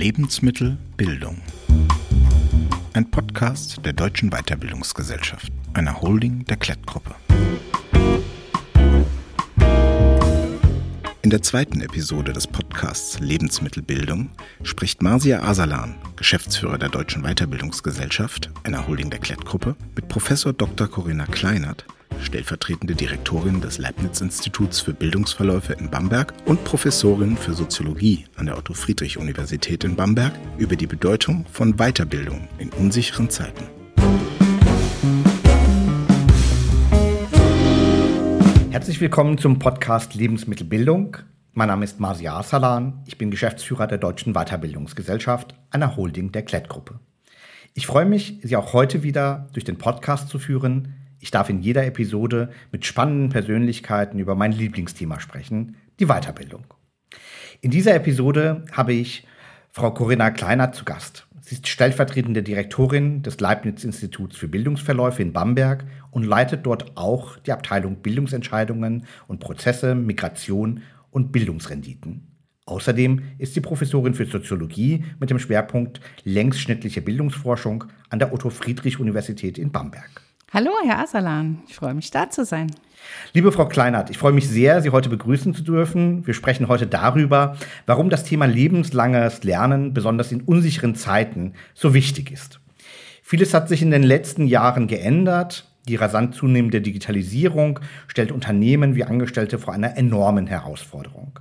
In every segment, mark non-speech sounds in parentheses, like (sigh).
Lebensmittel Bildung. Ein Podcast der Deutschen Weiterbildungsgesellschaft, einer Holding der Klettgruppe. In der zweiten Episode des Podcasts Lebensmittelbildung spricht Marsia Asalan, Geschäftsführer der Deutschen Weiterbildungsgesellschaft, einer Holding der Klettgruppe, mit Professor Dr. Corinna Kleinert stellvertretende Direktorin des Leibniz-Instituts für Bildungsverläufe in Bamberg und Professorin für Soziologie an der Otto-Friedrich-Universität in Bamberg über die Bedeutung von Weiterbildung in unsicheren Zeiten. Herzlich willkommen zum Podcast Lebensmittelbildung. Mein Name ist Marcia Asalan. Ich bin Geschäftsführer der Deutschen Weiterbildungsgesellschaft, einer Holding der Klettgruppe. Ich freue mich, Sie auch heute wieder durch den Podcast zu führen, ich darf in jeder Episode mit spannenden Persönlichkeiten über mein Lieblingsthema sprechen, die Weiterbildung. In dieser Episode habe ich Frau Corinna Kleiner zu Gast. Sie ist stellvertretende Direktorin des Leibniz-Instituts für Bildungsverläufe in Bamberg und leitet dort auch die Abteilung Bildungsentscheidungen und Prozesse, Migration und Bildungsrenditen. Außerdem ist sie Professorin für Soziologie mit dem Schwerpunkt längsschnittliche Bildungsforschung an der Otto-Friedrich-Universität in Bamberg. Hallo, Herr Asalan. Ich freue mich, da zu sein. Liebe Frau Kleinert, ich freue mich sehr, Sie heute begrüßen zu dürfen. Wir sprechen heute darüber, warum das Thema lebenslanges Lernen besonders in unsicheren Zeiten so wichtig ist. Vieles hat sich in den letzten Jahren geändert. Die rasant zunehmende Digitalisierung stellt Unternehmen wie Angestellte vor einer enormen Herausforderung.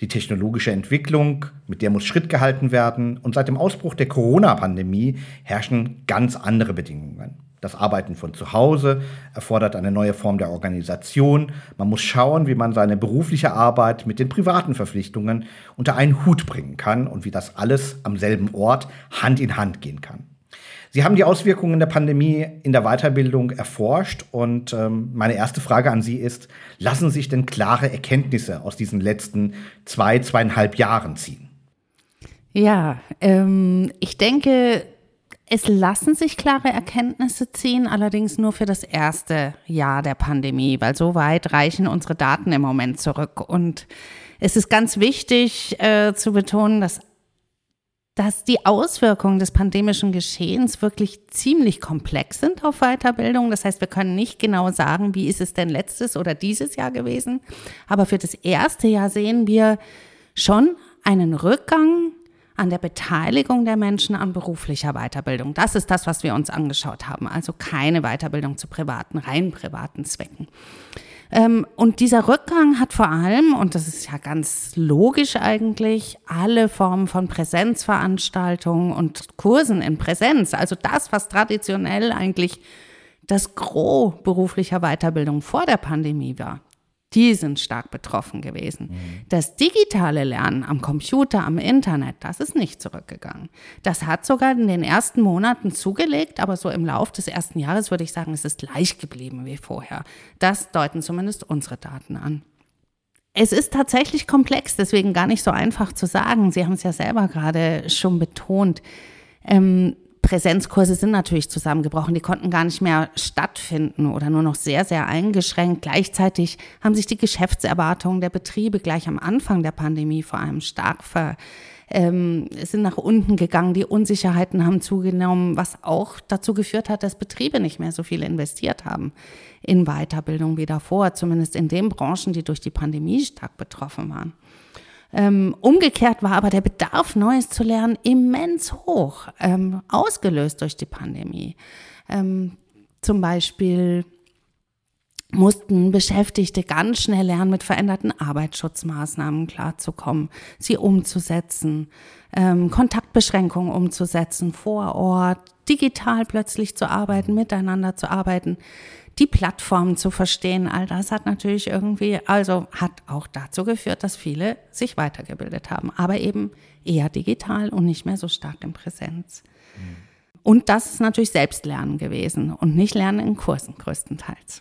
Die technologische Entwicklung, mit der muss Schritt gehalten werden, und seit dem Ausbruch der Corona-Pandemie herrschen ganz andere Bedingungen. Das Arbeiten von zu Hause erfordert eine neue Form der Organisation. Man muss schauen, wie man seine berufliche Arbeit mit den privaten Verpflichtungen unter einen Hut bringen kann und wie das alles am selben Ort Hand in Hand gehen kann. Sie haben die Auswirkungen der Pandemie in der Weiterbildung erforscht und ähm, meine erste Frage an Sie ist, lassen sich denn klare Erkenntnisse aus diesen letzten zwei, zweieinhalb Jahren ziehen? Ja, ähm, ich denke, es lassen sich klare Erkenntnisse ziehen, allerdings nur für das erste Jahr der Pandemie, weil so weit reichen unsere Daten im Moment zurück. Und es ist ganz wichtig äh, zu betonen, dass dass die Auswirkungen des pandemischen Geschehens wirklich ziemlich komplex sind auf Weiterbildung. Das heißt, wir können nicht genau sagen, wie ist es denn letztes oder dieses Jahr gewesen. Aber für das erste Jahr sehen wir schon einen Rückgang an der Beteiligung der Menschen an beruflicher Weiterbildung. Das ist das, was wir uns angeschaut haben. Also keine Weiterbildung zu privaten, rein privaten Zwecken. Ähm, und dieser Rückgang hat vor allem, und das ist ja ganz logisch eigentlich, alle Formen von Präsenzveranstaltungen und Kursen in Präsenz, also das, was traditionell eigentlich das Gros beruflicher Weiterbildung vor der Pandemie war, die sind stark betroffen gewesen. Mhm. Das digitale Lernen am Computer, am Internet, das ist nicht zurückgegangen. Das hat sogar in den ersten Monaten zugelegt, aber so im Lauf des ersten Jahres würde ich sagen, es ist gleich geblieben wie vorher. Das deuten zumindest unsere Daten an. Es ist tatsächlich komplex, deswegen gar nicht so einfach zu sagen. Sie haben es ja selber gerade schon betont. Ähm, Präsenzkurse sind natürlich zusammengebrochen. Die konnten gar nicht mehr stattfinden oder nur noch sehr, sehr eingeschränkt. Gleichzeitig haben sich die Geschäftserwartungen der Betriebe gleich am Anfang der Pandemie vor allem stark ver, ähm, sind nach unten gegangen. Die Unsicherheiten haben zugenommen, was auch dazu geführt hat, dass Betriebe nicht mehr so viel investiert haben in Weiterbildung wie davor, zumindest in den Branchen, die durch die Pandemie stark betroffen waren. Ähm, umgekehrt war aber der Bedarf, Neues zu lernen, immens hoch, ähm, ausgelöst durch die Pandemie. Ähm, zum Beispiel mussten Beschäftigte ganz schnell lernen, mit veränderten Arbeitsschutzmaßnahmen klarzukommen, sie umzusetzen, ähm, Kontaktbeschränkungen umzusetzen vor Ort, digital plötzlich zu arbeiten, miteinander zu arbeiten die Plattformen zu verstehen, all das hat natürlich irgendwie, also hat auch dazu geführt, dass viele sich weitergebildet haben, aber eben eher digital und nicht mehr so stark in Präsenz. Mhm. Und das ist natürlich Selbstlernen gewesen und nicht Lernen in Kursen größtenteils.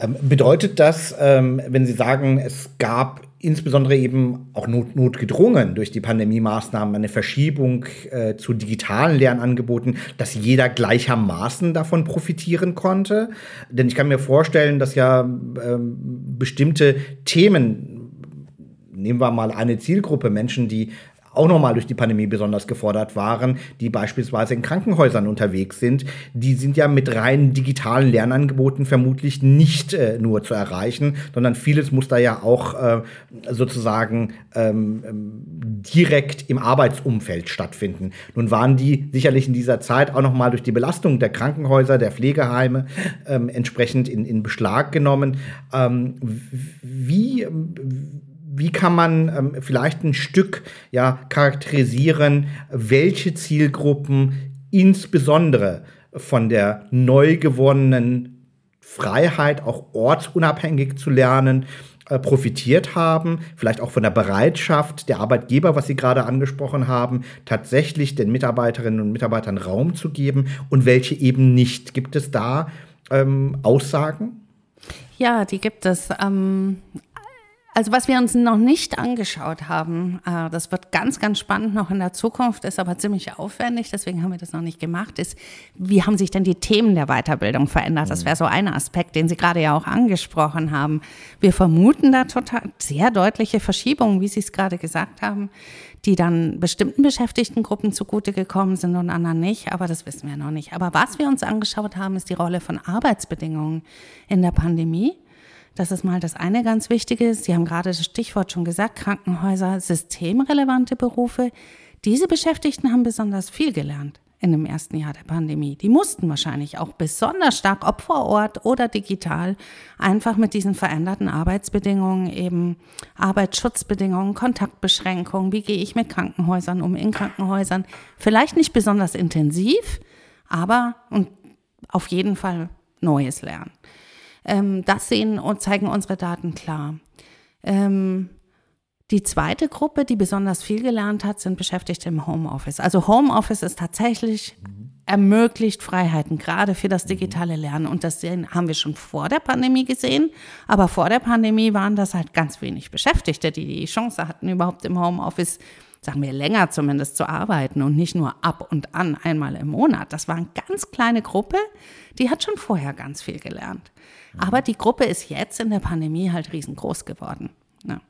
Ähm, bedeutet das, ähm, wenn Sie sagen, es gab insbesondere eben auch not, notgedrungen durch die Pandemie-Maßnahmen eine Verschiebung äh, zu digitalen Lernangeboten, dass jeder gleichermaßen davon profitieren konnte? Denn ich kann mir vorstellen, dass ja ähm, bestimmte Themen, nehmen wir mal eine Zielgruppe Menschen, die auch nochmal durch die Pandemie besonders gefordert waren, die beispielsweise in Krankenhäusern unterwegs sind. Die sind ja mit rein digitalen Lernangeboten vermutlich nicht äh, nur zu erreichen, sondern vieles muss da ja auch äh, sozusagen ähm, ähm direkt im Arbeitsumfeld stattfinden. Nun waren die sicherlich in dieser Zeit auch nochmal durch die Belastung der Krankenhäuser, der Pflegeheime ähm, entsprechend in, in Beschlag genommen. Ähm, wie wie kann man ähm, vielleicht ein Stück ja, charakterisieren, welche Zielgruppen insbesondere von der neu gewonnenen Freiheit, auch ortsunabhängig zu lernen, äh, profitiert haben, vielleicht auch von der Bereitschaft der Arbeitgeber, was Sie gerade angesprochen haben, tatsächlich den Mitarbeiterinnen und Mitarbeitern Raum zu geben und welche eben nicht. Gibt es da ähm, Aussagen? Ja, die gibt es. Ähm, also was wir uns noch nicht angeschaut haben, äh, das wird ganz, ganz spannend noch in der Zukunft, ist aber ziemlich aufwendig, deswegen haben wir das noch nicht gemacht, ist, wie haben sich denn die Themen der Weiterbildung verändert? Das wäre so ein Aspekt, den Sie gerade ja auch angesprochen haben. Wir vermuten da total sehr deutliche Verschiebungen, wie Sie es gerade gesagt haben, die dann bestimmten Beschäftigtengruppen zugute gekommen sind und anderen nicht, aber das wissen wir noch nicht. Aber was wir uns angeschaut haben, ist die Rolle von Arbeitsbedingungen in der Pandemie das ist mal das eine ganz Wichtige. Sie haben gerade das Stichwort schon gesagt, Krankenhäuser, systemrelevante Berufe. Diese Beschäftigten haben besonders viel gelernt in dem ersten Jahr der Pandemie. Die mussten wahrscheinlich auch besonders stark, ob vor Ort oder digital, einfach mit diesen veränderten Arbeitsbedingungen, eben Arbeitsschutzbedingungen, Kontaktbeschränkungen, wie gehe ich mit Krankenhäusern um, in Krankenhäusern, vielleicht nicht besonders intensiv, aber und auf jeden Fall Neues lernen. Ähm, das sehen und zeigen unsere Daten klar. Ähm, die zweite Gruppe, die besonders viel gelernt hat, sind Beschäftigte im Homeoffice. Also Homeoffice ist tatsächlich ermöglicht Freiheiten, gerade für das digitale Lernen. Und das haben wir schon vor der Pandemie gesehen. Aber vor der Pandemie waren das halt ganz wenig Beschäftigte, die die Chance hatten, überhaupt im Homeoffice, sagen wir länger zumindest, zu arbeiten und nicht nur ab und an einmal im Monat. Das war eine ganz kleine Gruppe, die hat schon vorher ganz viel gelernt. Aber die Gruppe ist jetzt in der Pandemie halt riesengroß geworden. Ja.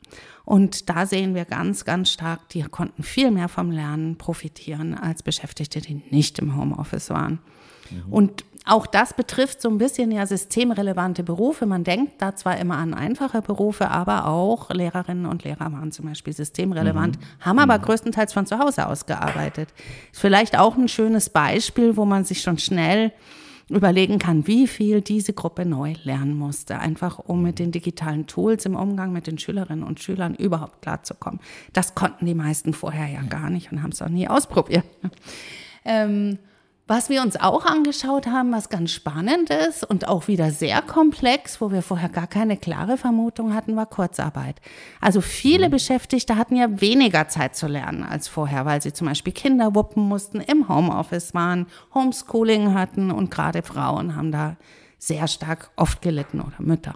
Und da sehen wir ganz, ganz stark, die konnten viel mehr vom Lernen profitieren als Beschäftigte, die nicht im Homeoffice waren. Mhm. Und auch das betrifft so ein bisschen ja systemrelevante Berufe. Man denkt da zwar immer an einfache Berufe, aber auch Lehrerinnen und Lehrer waren zum Beispiel systemrelevant, mhm. haben aber mhm. größtenteils von zu Hause aus gearbeitet. Ist vielleicht auch ein schönes Beispiel, wo man sich schon schnell überlegen kann, wie viel diese Gruppe neu lernen musste, einfach um mit den digitalen Tools im Umgang mit den Schülerinnen und Schülern überhaupt klarzukommen. Das konnten die meisten vorher ja gar nicht und haben es auch nie ausprobiert. (laughs) Ähm, was wir uns auch angeschaut haben, was ganz spannend ist und auch wieder sehr komplex, wo wir vorher gar keine klare Vermutung hatten, war Kurzarbeit. Also viele mhm. Beschäftigte hatten ja weniger Zeit zu lernen als vorher, weil sie zum Beispiel Kinder wuppen mussten, im Homeoffice waren, Homeschooling hatten und gerade Frauen haben da sehr stark oft gelitten oder Mütter.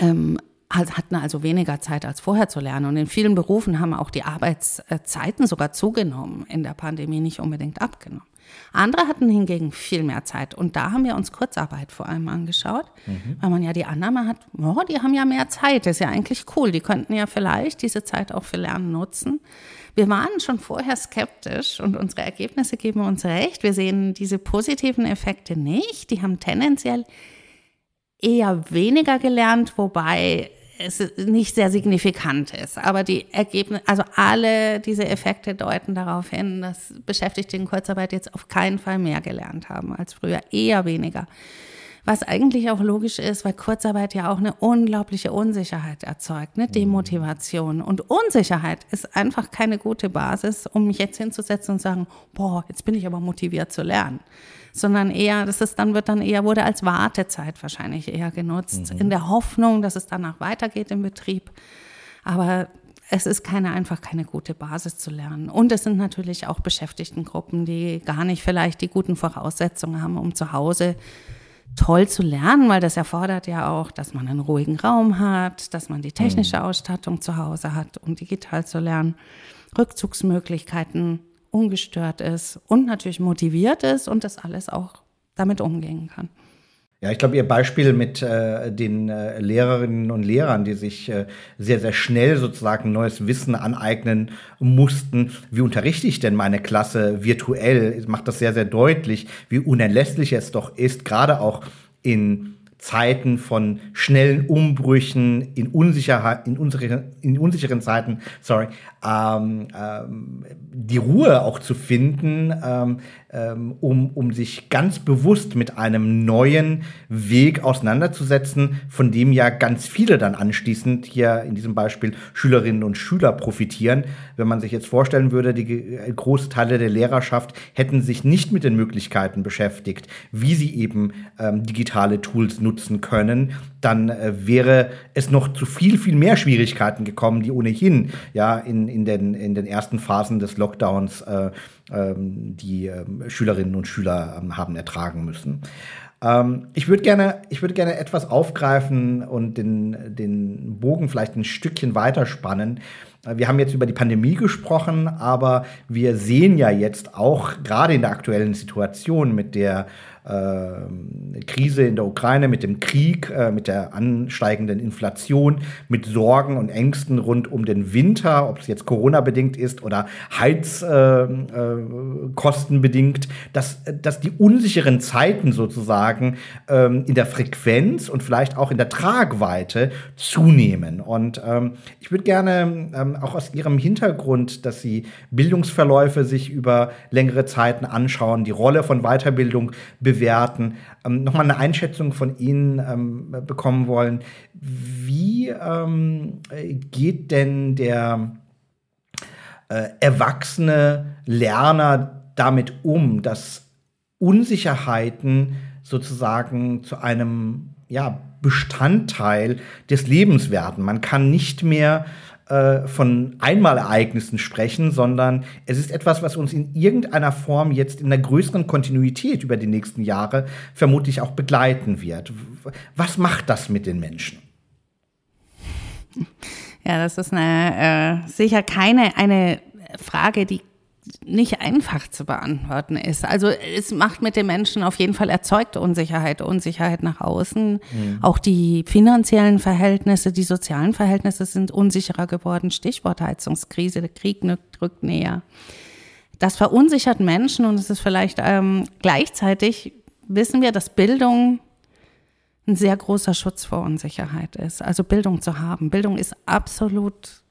Ähm, hatten also weniger Zeit als vorher zu lernen. Und in vielen Berufen haben auch die Arbeitszeiten sogar zugenommen in der Pandemie, nicht unbedingt abgenommen. Andere hatten hingegen viel mehr Zeit. Und da haben wir uns Kurzarbeit vor allem angeschaut, mhm. weil man ja die Annahme hat, oh, die haben ja mehr Zeit, das ist ja eigentlich cool. Die könnten ja vielleicht diese Zeit auch für Lernen nutzen. Wir waren schon vorher skeptisch und unsere Ergebnisse geben uns recht. Wir sehen diese positiven Effekte nicht. Die haben tendenziell eher weniger gelernt, wobei es nicht sehr signifikant ist. Aber die Ergebnisse, also alle diese Effekte deuten darauf hin, dass Beschäftigte in Kurzarbeit jetzt auf keinen Fall mehr gelernt haben als früher, eher weniger. Was eigentlich auch logisch ist, weil Kurzarbeit ja auch eine unglaubliche Unsicherheit erzeugt, eine Demotivation. Und Unsicherheit ist einfach keine gute Basis, um mich jetzt hinzusetzen und sagen, boah, jetzt bin ich aber motiviert zu lernen sondern eher, das ist dann wird dann eher, wurde als Wartezeit wahrscheinlich eher genutzt, mhm. in der Hoffnung, dass es danach weitergeht im Betrieb. Aber es ist keine, einfach keine gute Basis zu lernen. Und es sind natürlich auch Beschäftigtengruppen, die gar nicht vielleicht die guten Voraussetzungen haben, um zu Hause toll zu lernen, weil das erfordert ja auch, dass man einen ruhigen Raum hat, dass man die technische mhm. Ausstattung zu Hause hat, um digital zu lernen, Rückzugsmöglichkeiten ungestört ist und natürlich motiviert ist und das alles auch damit umgehen kann. Ja, ich glaube, Ihr Beispiel mit äh, den äh, Lehrerinnen und Lehrern, die sich äh, sehr, sehr schnell sozusagen neues Wissen aneignen mussten. Wie unterrichte ich denn meine Klasse virtuell? Macht das sehr, sehr deutlich, wie unerlässlich es doch ist, gerade auch in Zeiten von schnellen Umbrüchen, in, Unsicherheit, in, unsere, in unsicheren Zeiten, sorry, ähm, ähm, die Ruhe auch zu finden, ähm, um, um sich ganz bewusst mit einem neuen Weg auseinanderzusetzen, von dem ja ganz viele dann anschließend hier in diesem Beispiel Schülerinnen und Schüler profitieren. Wenn man sich jetzt vorstellen würde, die große Teile der Lehrerschaft hätten sich nicht mit den Möglichkeiten beschäftigt, wie sie eben ähm, digitale Tools nutzen können, dann äh, wäre es noch zu viel, viel mehr Schwierigkeiten gekommen, die ohnehin ja in, in, den, in den ersten Phasen des Lockdowns äh, ähm, die ähm, Schülerinnen und Schüler ähm, haben ertragen müssen. Ähm, ich würde gerne, ich würde gerne etwas aufgreifen und den, den Bogen vielleicht ein Stückchen weiterspannen. Äh, wir haben jetzt über die Pandemie gesprochen, aber wir sehen ja jetzt auch gerade in der aktuellen Situation mit der äh, Krise in der Ukraine, mit dem Krieg, äh, mit der ansteigenden Inflation, mit Sorgen und Ängsten rund um den Winter, ob es jetzt Corona-bedingt ist oder Heizkosten äh, bedingt, dass, dass die unsicheren Zeiten sozusagen ähm, in der Frequenz und vielleicht auch in der Tragweite zunehmen. Und ähm, ich würde gerne ähm, auch aus Ihrem Hintergrund, dass Sie Bildungsverläufe sich über längere Zeiten anschauen, die Rolle von Weiterbildung bewerten, ähm, nochmal eine Einschätzung von Ihnen ähm, bekommen wollen. Wie ähm, geht denn der äh, erwachsene Lerner damit um, dass Unsicherheiten sozusagen zu einem ja, Bestandteil des Lebens werden? Man kann nicht mehr äh, von Einmalereignissen sprechen, sondern es ist etwas, was uns in irgendeiner Form jetzt in einer größeren Kontinuität über die nächsten Jahre vermutlich auch begleiten wird. Was macht das mit den Menschen? Ja, das ist eine, äh, sicher keine eine Frage, die nicht einfach zu beantworten ist. Also es macht mit den Menschen auf jeden Fall erzeugt Unsicherheit, Unsicherheit nach außen. Mhm. Auch die finanziellen Verhältnisse, die sozialen Verhältnisse sind unsicherer geworden. Stichwort Heizungskrise, der Krieg drückt näher. Das verunsichert Menschen und es ist vielleicht ähm, gleichzeitig wissen wir, dass Bildung ein sehr großer Schutz vor Unsicherheit ist. Also Bildung zu haben. Bildung ist absolut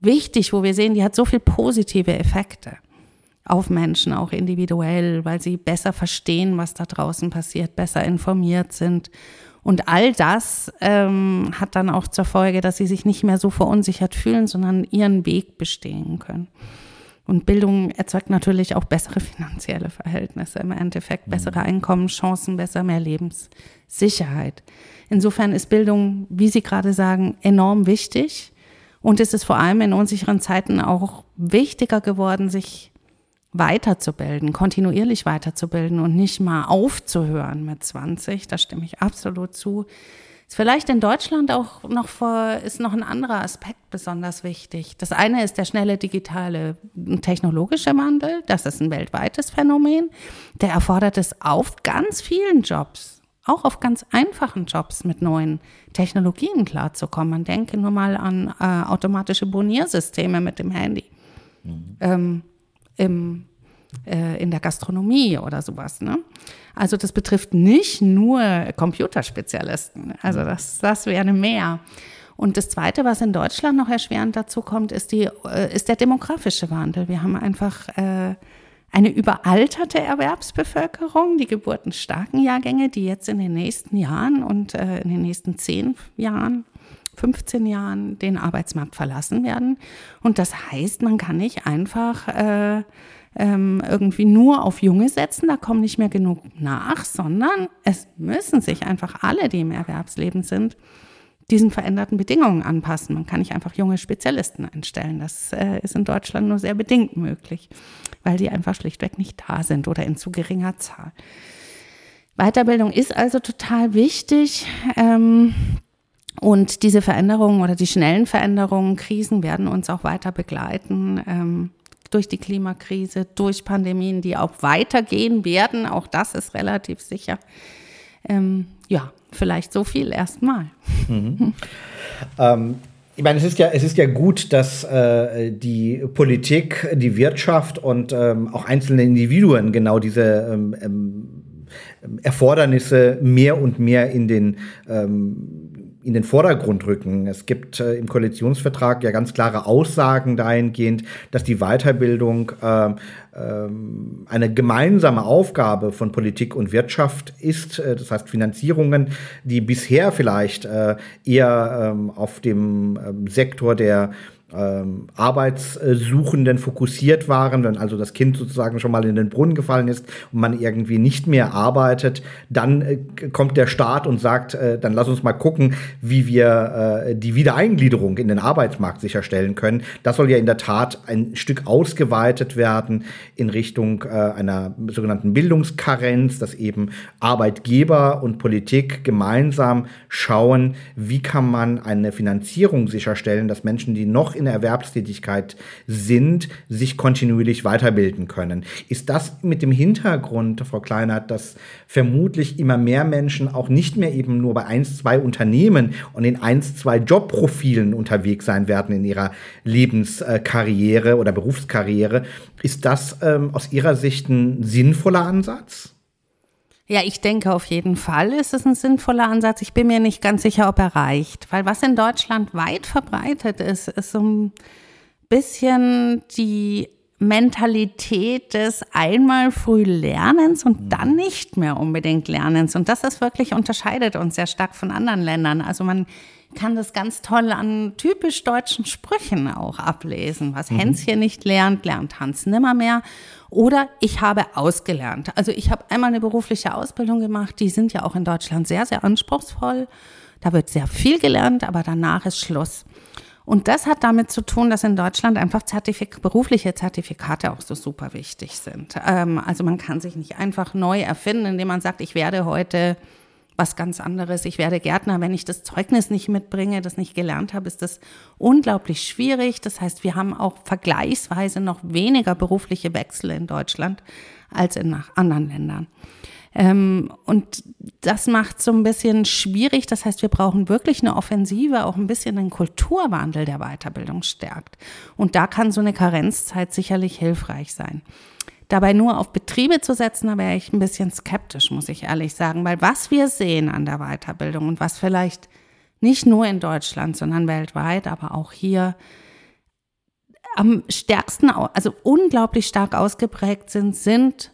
wichtig, wo wir sehen, die hat so viel positive Effekte auf Menschen, auch individuell, weil sie besser verstehen, was da draußen passiert, besser informiert sind. Und all das ähm, hat dann auch zur Folge, dass sie sich nicht mehr so verunsichert fühlen, sondern ihren Weg bestehen können. Und Bildung erzeugt natürlich auch bessere finanzielle Verhältnisse, im Endeffekt bessere mhm. Einkommenschancen, besser mehr Lebenssicherheit. Insofern ist Bildung, wie Sie gerade sagen, enorm wichtig. Und es ist vor allem in unsicheren Zeiten auch wichtiger geworden, sich weiterzubilden, kontinuierlich weiterzubilden und nicht mal aufzuhören mit 20. Da stimme ich absolut zu. Ist vielleicht in Deutschland auch noch vor, ist noch ein anderer Aspekt besonders wichtig. Das eine ist der schnelle digitale technologische Wandel. Das ist ein weltweites Phänomen. Der erfordert es auf ganz vielen Jobs, auch auf ganz einfachen Jobs mit neuen Technologien klarzukommen. Man denke nur mal an äh, automatische Boniersysteme mit dem Handy. Mhm. Ähm, im, äh, in der Gastronomie oder sowas. Ne? Also das betrifft nicht nur Computerspezialisten. Also das, das wäre mehr. Und das Zweite, was in Deutschland noch erschwerend dazu kommt, ist, die, äh, ist der demografische Wandel. Wir haben einfach äh, eine überalterte Erwerbsbevölkerung, die geburtenstarken Jahrgänge, die jetzt in den nächsten Jahren und äh, in den nächsten zehn Jahren 15 Jahren den Arbeitsmarkt verlassen werden. Und das heißt, man kann nicht einfach äh, ähm, irgendwie nur auf Junge setzen, da kommen nicht mehr genug nach, sondern es müssen sich einfach alle, die im Erwerbsleben sind, diesen veränderten Bedingungen anpassen. Man kann nicht einfach junge Spezialisten einstellen. Das äh, ist in Deutschland nur sehr bedingt möglich, weil die einfach schlichtweg nicht da sind oder in zu geringer Zahl. Weiterbildung ist also total wichtig. Ähm, und diese Veränderungen oder die schnellen Veränderungen, Krisen werden uns auch weiter begleiten. Ähm, durch die Klimakrise, durch Pandemien, die auch weitergehen werden. Auch das ist relativ sicher. Ähm, ja, vielleicht so viel erstmal. Mhm. (laughs) ähm, ich meine, es ist ja, es ist ja gut, dass äh, die Politik, die Wirtschaft und ähm, auch einzelne Individuen genau diese ähm, ähm Erfordernisse mehr und mehr in den ähm, in den Vordergrund rücken. Es gibt äh, im Koalitionsvertrag ja ganz klare Aussagen dahingehend, dass die Weiterbildung äh, äh, eine gemeinsame Aufgabe von Politik und Wirtschaft ist. Äh, das heißt, Finanzierungen, die bisher vielleicht äh, eher ähm, auf dem ähm, Sektor der ähm, Arbeitssuchenden fokussiert waren, wenn also das Kind sozusagen schon mal in den Brunnen gefallen ist und man irgendwie nicht mehr arbeitet, dann äh, kommt der Staat und sagt, äh, dann lass uns mal gucken, wie wir äh, die Wiedereingliederung in den Arbeitsmarkt sicherstellen können. Das soll ja in der Tat ein Stück ausgeweitet werden in Richtung äh, einer sogenannten Bildungskarenz, dass eben Arbeitgeber und Politik gemeinsam schauen, wie kann man eine Finanzierung sicherstellen, dass Menschen, die noch in in der Erwerbstätigkeit sind, sich kontinuierlich weiterbilden können. Ist das mit dem Hintergrund, Frau Kleinert, dass vermutlich immer mehr Menschen auch nicht mehr eben nur bei eins, zwei Unternehmen und in eins, zwei Jobprofilen unterwegs sein werden in ihrer Lebenskarriere oder Berufskarriere? Ist das ähm, aus Ihrer Sicht ein sinnvoller Ansatz? Ja, ich denke auf jeden Fall ist es ein sinnvoller Ansatz. Ich bin mir nicht ganz sicher, ob er reicht. Weil was in Deutschland weit verbreitet ist, ist so ein bisschen die Mentalität des einmal früh Lernens und dann nicht mehr unbedingt Lernens. Und das ist wirklich unterscheidet uns sehr stark von anderen Ländern. Also man kann das ganz toll an typisch deutschen Sprüchen auch ablesen. Was mhm. Hänschen nicht lernt, lernt Hans nimmermehr. Oder ich habe ausgelernt. Also ich habe einmal eine berufliche Ausbildung gemacht. Die sind ja auch in Deutschland sehr, sehr anspruchsvoll. Da wird sehr viel gelernt, aber danach ist Schluss. Und das hat damit zu tun, dass in Deutschland einfach Zertifik berufliche Zertifikate auch so super wichtig sind. Ähm, also man kann sich nicht einfach neu erfinden, indem man sagt, ich werde heute was ganz anderes. Ich werde Gärtner, wenn ich das Zeugnis nicht mitbringe, das nicht gelernt habe, ist das unglaublich schwierig. Das heißt, wir haben auch vergleichsweise noch weniger berufliche Wechsel in Deutschland als in anderen Ländern. Ähm, und das macht so ein bisschen schwierig. Das heißt, wir brauchen wirklich eine Offensive, auch ein bisschen einen Kulturwandel, der Weiterbildung stärkt. Und da kann so eine Karenzzeit sicherlich hilfreich sein. Dabei nur auf Betriebe zu setzen, da wäre ich ein bisschen skeptisch, muss ich ehrlich sagen, weil was wir sehen an der Weiterbildung und was vielleicht nicht nur in Deutschland, sondern weltweit, aber auch hier am stärksten, also unglaublich stark ausgeprägt sind, sind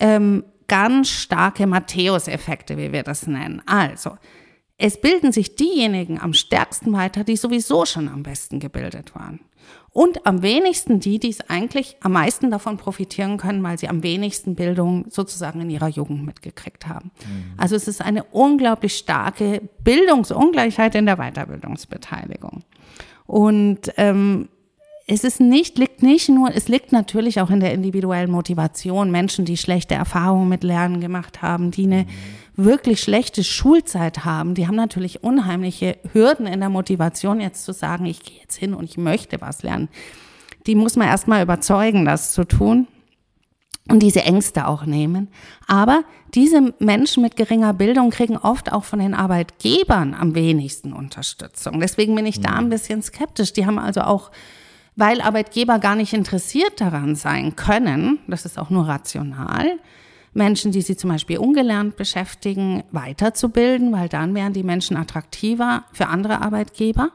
ähm, ganz starke Matthäus-Effekte, wie wir das nennen. Also, es bilden sich diejenigen am stärksten weiter, die sowieso schon am besten gebildet waren und am wenigsten die, die es eigentlich am meisten davon profitieren können, weil sie am wenigsten Bildung sozusagen in ihrer Jugend mitgekriegt haben. Mhm. Also es ist eine unglaublich starke Bildungsungleichheit in der Weiterbildungsbeteiligung. Und ähm, es ist nicht, liegt nicht nur, es liegt natürlich auch in der individuellen Motivation. Menschen, die schlechte Erfahrungen mit Lernen gemacht haben, die eine mhm. Wirklich schlechte Schulzeit haben, die haben natürlich unheimliche Hürden in der Motivation, jetzt zu sagen, ich gehe jetzt hin und ich möchte was lernen. Die muss man erstmal überzeugen, das zu tun und diese Ängste auch nehmen. Aber diese Menschen mit geringer Bildung kriegen oft auch von den Arbeitgebern am wenigsten Unterstützung. Deswegen bin ich da mhm. ein bisschen skeptisch. Die haben also auch weil Arbeitgeber gar nicht interessiert daran sein können, das ist auch nur rational, Menschen, die sie zum Beispiel ungelernt beschäftigen, weiterzubilden, weil dann wären die Menschen attraktiver für andere Arbeitgeber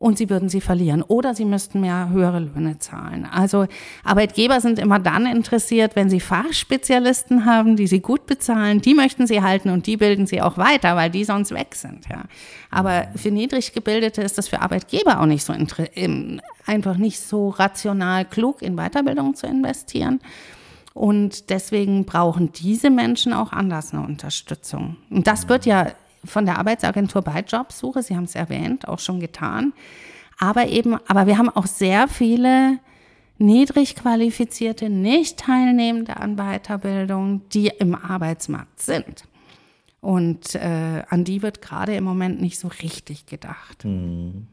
und sie würden sie verlieren oder sie müssten mehr höhere Löhne zahlen. Also Arbeitgeber sind immer dann interessiert, wenn sie Fachspezialisten haben, die sie gut bezahlen, die möchten sie halten und die bilden sie auch weiter, weil die sonst weg sind. Ja. Aber für niedrig gebildete ist das für Arbeitgeber auch nicht so einfach nicht so rational klug in Weiterbildung zu investieren. Und deswegen brauchen diese Menschen auch anders eine Unterstützung. Und das wird ja von der Arbeitsagentur bei Jobsuche, Sie haben es erwähnt, auch schon getan. Aber eben, aber wir haben auch sehr viele niedrig qualifizierte, nicht teilnehmende an Weiterbildung, die im Arbeitsmarkt sind. Und äh, an die wird gerade im Moment nicht so richtig gedacht. Mhm.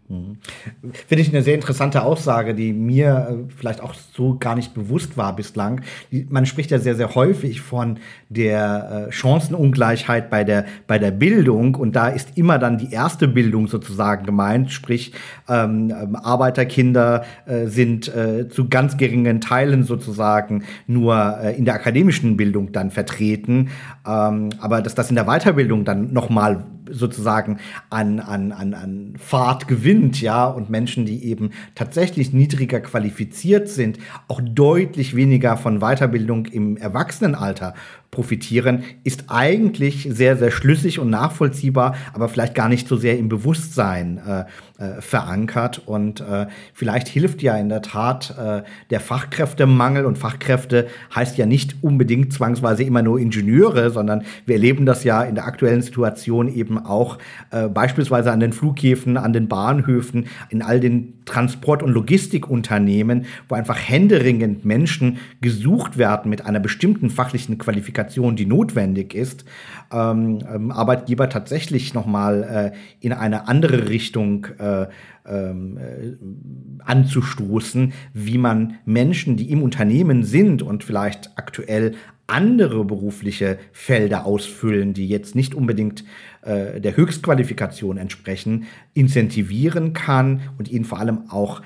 Finde ich eine sehr interessante Aussage, die mir äh, vielleicht auch so gar nicht bewusst war bislang. Man spricht ja sehr, sehr häufig von der äh, Chancenungleichheit bei der, bei der Bildung. Und da ist immer dann die erste Bildung sozusagen gemeint. Sprich, ähm, ähm Arbeiterkinder äh, sind zu ganz geringen Teilen sozusagen nur in der akademischen Bildung dann vertreten. Ähm, aber dass das in der Weiterbildung dann nochmal sozusagen an, an, an, an Fahrt gewinnt, ja, und Menschen, die eben tatsächlich niedriger qualifiziert sind, auch deutlich weniger von Weiterbildung im Erwachsenenalter profitieren, ist eigentlich sehr, sehr schlüssig und nachvollziehbar, aber vielleicht gar nicht so sehr im Bewusstsein äh, äh, verankert. Und äh, vielleicht hilft ja in der Tat äh, der Fachkräftemangel. Und Fachkräfte heißt ja nicht unbedingt zwangsweise immer nur Ingenieure, sondern wir erleben das ja in der aktuellen Situation eben auch äh, beispielsweise an den Flughäfen, an den Bahnhöfen, in all den Transport- und Logistikunternehmen, wo einfach händeringend Menschen gesucht werden mit einer bestimmten fachlichen Qualifikation, die notwendig ist, ähm, ähm, Arbeitgeber tatsächlich nochmal äh, in eine andere Richtung äh, ähm, äh, anzustoßen, wie man Menschen, die im Unternehmen sind und vielleicht aktuell andere berufliche Felder ausfüllen, die jetzt nicht unbedingt äh, der Höchstqualifikation entsprechen, incentivieren kann und ihnen vor allem auch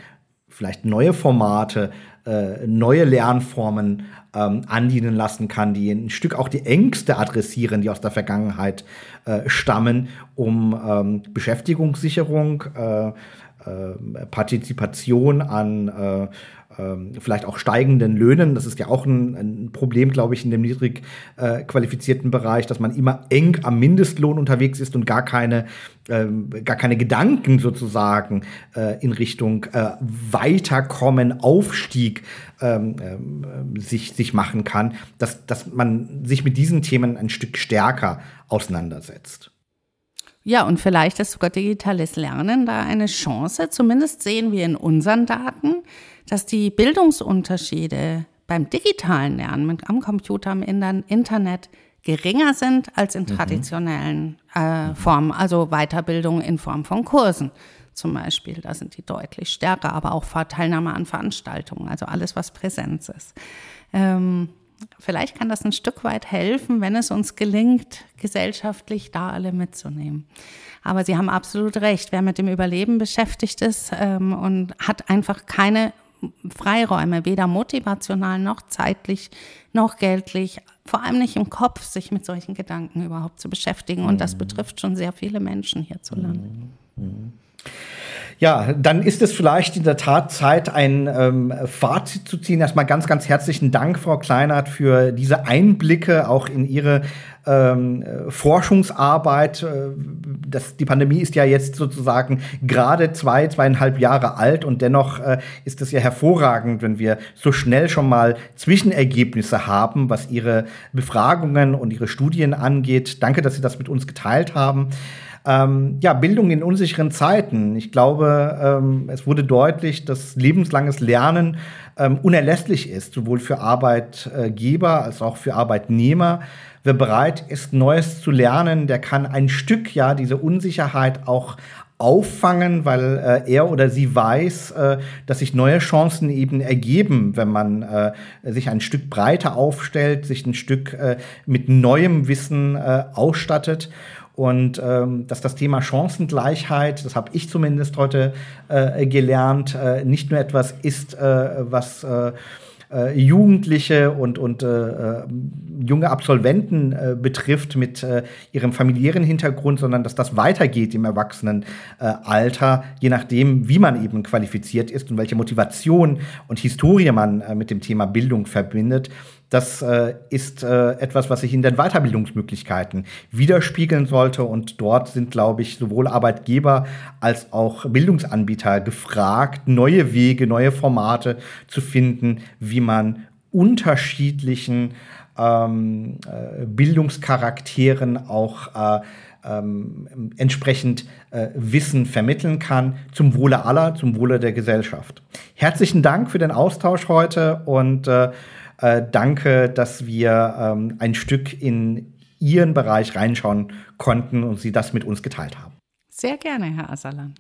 vielleicht neue Formate, äh, neue Lernformen ähm, andienen lassen kann, die ein Stück auch die Ängste adressieren, die aus der Vergangenheit äh, stammen, um ähm, Beschäftigungssicherung, äh, äh, Partizipation an äh, ähm, vielleicht auch steigenden Löhnen. Das ist ja auch ein, ein Problem, glaube ich, in dem niedrig äh, qualifizierten Bereich, dass man immer eng am Mindestlohn unterwegs ist und gar keine, ähm, gar keine Gedanken sozusagen äh, in Richtung äh, Weiterkommen, Aufstieg ähm, ähm, sich, sich machen kann, dass, dass man sich mit diesen Themen ein Stück stärker auseinandersetzt. Ja, und vielleicht ist sogar digitales Lernen da eine Chance. Zumindest sehen wir in unseren Daten, dass die Bildungsunterschiede beim digitalen Lernen am Computer, im Internet geringer sind als in mhm. traditionellen äh, Formen, also Weiterbildung in Form von Kursen zum Beispiel. Da sind die deutlich stärker, aber auch Teilnahme an Veranstaltungen, also alles, was Präsenz ist. Ähm, vielleicht kann das ein Stück weit helfen, wenn es uns gelingt, gesellschaftlich da alle mitzunehmen. Aber Sie haben absolut recht, wer mit dem Überleben beschäftigt ist ähm, und hat einfach keine Freiräume, weder motivational noch zeitlich noch geldlich, vor allem nicht im Kopf, sich mit solchen Gedanken überhaupt zu beschäftigen. Und das mhm. betrifft schon sehr viele Menschen hierzulande. Mhm. Ja, dann ist es vielleicht in der Tat Zeit, ein ähm, Fazit zu ziehen. Erstmal ganz, ganz herzlichen Dank, Frau Kleinert, für diese Einblicke auch in Ihre ähm, Forschungsarbeit. Äh, das, die Pandemie ist ja jetzt sozusagen gerade zwei, zweieinhalb Jahre alt und dennoch äh, ist es ja hervorragend, wenn wir so schnell schon mal Zwischenergebnisse haben, was Ihre Befragungen und Ihre Studien angeht. Danke, dass Sie das mit uns geteilt haben. Ähm, ja, Bildung in unsicheren Zeiten. Ich glaube, ähm, es wurde deutlich, dass lebenslanges Lernen ähm, unerlässlich ist, sowohl für Arbeitgeber als auch für Arbeitnehmer. Wer bereit ist, Neues zu lernen, der kann ein Stück ja diese Unsicherheit auch auffangen, weil äh, er oder sie weiß, äh, dass sich neue Chancen eben ergeben, wenn man äh, sich ein Stück breiter aufstellt, sich ein Stück äh, mit neuem Wissen äh, ausstattet. Und ähm, dass das Thema Chancengleichheit, das habe ich zumindest heute äh, gelernt, äh, nicht nur etwas ist, äh, was äh, äh, Jugendliche und, und äh, junge Absolventen äh, betrifft mit äh, ihrem familiären Hintergrund, sondern dass das weitergeht im Erwachsenenalter, je nachdem, wie man eben qualifiziert ist und welche Motivation und Historie man äh, mit dem Thema Bildung verbindet. Das äh, ist äh, etwas, was sich in den Weiterbildungsmöglichkeiten widerspiegeln sollte. Und dort sind, glaube ich, sowohl Arbeitgeber als auch Bildungsanbieter gefragt, neue Wege, neue Formate zu finden, wie man unterschiedlichen ähm, äh, Bildungscharakteren auch äh, ähm, entsprechend äh, Wissen vermitteln kann, zum Wohle aller, zum Wohle der Gesellschaft. Herzlichen Dank für den Austausch heute und äh, äh, danke, dass wir ähm, ein Stück in Ihren Bereich reinschauen konnten und Sie das mit uns geteilt haben. Sehr gerne, Herr Asalan.